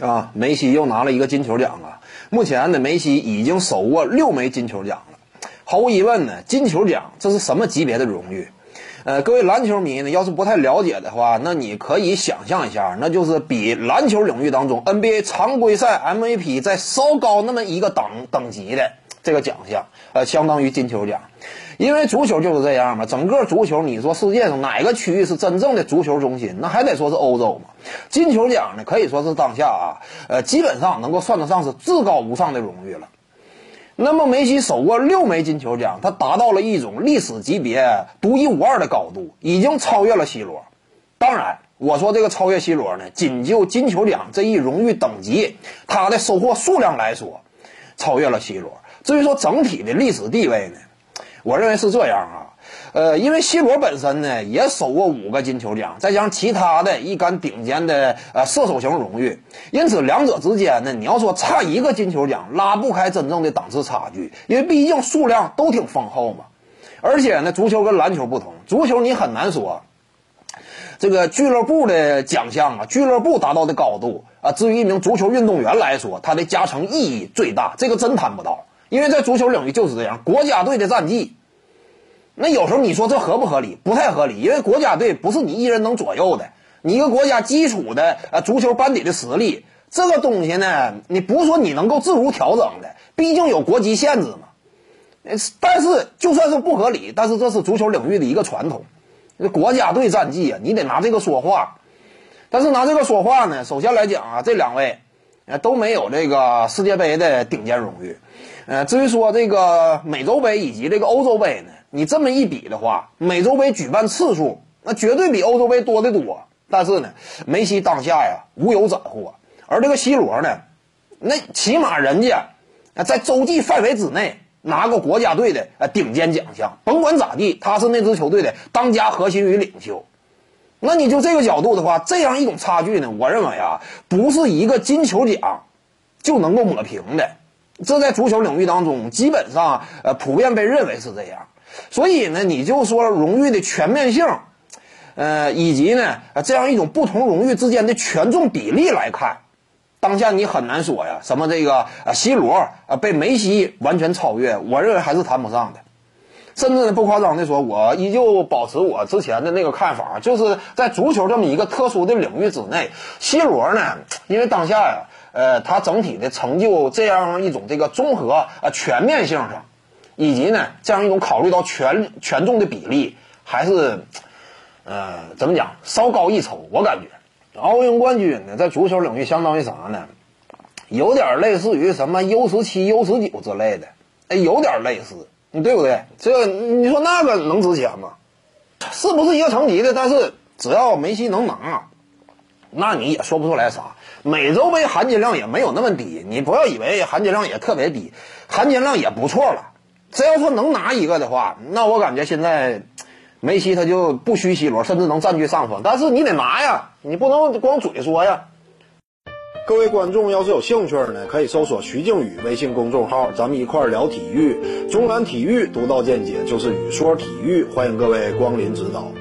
啊，梅西又拿了一个金球奖啊！目前呢，梅西已经手握六枚金球奖了。毫无疑问呢，金球奖这是什么级别的荣誉？呃，各位篮球迷呢，要是不太了解的话，那你可以想象一下，那就是比篮球领域当中 NBA 常规赛 MVP 再稍高那么一个等等级的这个奖项，呃，相当于金球奖。因为足球就是这样嘛，整个足球，你说世界上哪个区域是真正的足球中心？那还得说是欧洲嘛。金球奖呢，可以说是当下啊，呃，基本上能够算得上是至高无上的荣誉了。那么梅西手握六枚金球奖，他达到了一种历史级别独一无二的高度，已经超越了 C 罗。当然，我说这个超越 C 罗呢，仅就金球奖这一荣誉等级，他的收获数量来说，超越了 C 罗。至于说整体的历史地位呢？我认为是这样啊，呃，因为 C 罗本身呢也手握五个金球奖，再加上其他的一杆顶尖的呃射手型荣誉，因此两者之间呢，你要说差一个金球奖，拉不开真正的档次差距，因为毕竟数量都挺丰厚嘛。而且呢，足球跟篮球不同，足球你很难说这个俱乐部的奖项啊，俱乐部达到的高度啊，至于一名足球运动员来说，他的加成意义最大，这个真谈不到。因为在足球领域就是这样，国家队的战绩，那有时候你说这合不合理？不太合理，因为国家队不是你一人能左右的。你一个国家基础的呃足球班底的实力，这个东西呢，你不是说你能够自如调整的，毕竟有国籍限制嘛。但是就算是不合理，但是这是足球领域的一个传统，这国家队战绩啊，你得拿这个说话。但是拿这个说话呢，首先来讲啊，这两位呃都没有这个世界杯的顶尖荣誉。呃，至于说这个美洲杯以及这个欧洲杯呢，你这么一比的话，美洲杯举办次数那绝对比欧洲杯多得多。但是呢，梅西当下呀无有斩获，而这个 C 罗呢，那起码人家在洲际范围之内拿过国家队的呃顶尖奖项，甭管咋地，他是那支球队的当家核心与领袖。那你就这个角度的话，这样一种差距呢，我认为啊，不是一个金球奖就能够抹平的。这在足球领域当中，基本上呃普遍被认为是这样，所以呢，你就说荣誉的全面性，呃，以及呢这样一种不同荣誉之间的权重比例来看，当下你很难说呀，什么这个呃 C 罗啊被梅西完全超越，我认为还是谈不上的，甚至呢不夸张的说，我依旧保持我之前的那个看法，就是在足球这么一个特殊的领域之内，C 罗呢，因为当下呀。呃，他整体的成就这样一种这个综合啊全面性上，以及呢这样一种考虑到权权重的比例，还是呃怎么讲稍高一筹。我感觉奥运冠军呢，在足球领域相当于啥呢？有点类似于什么 U 十七、U 十九之类的，哎，有点类似，对不对？这你说那个能值钱吗？是不是一个层级的？但是只要梅西能拿，那你也说不出来啥。美洲杯含金量也没有那么低，你不要以为含金量也特别低，含金量也不错了。只要说能拿一个的话，那我感觉现在梅西他就不虚 C 罗，甚至能占据上风。但是你得拿呀，你不能光嘴说呀。各位观众要是有兴趣呢，可以搜索徐静宇微信公众号，咱们一块儿聊体育。中南体育独到见解就是语说体育，欢迎各位光临指导。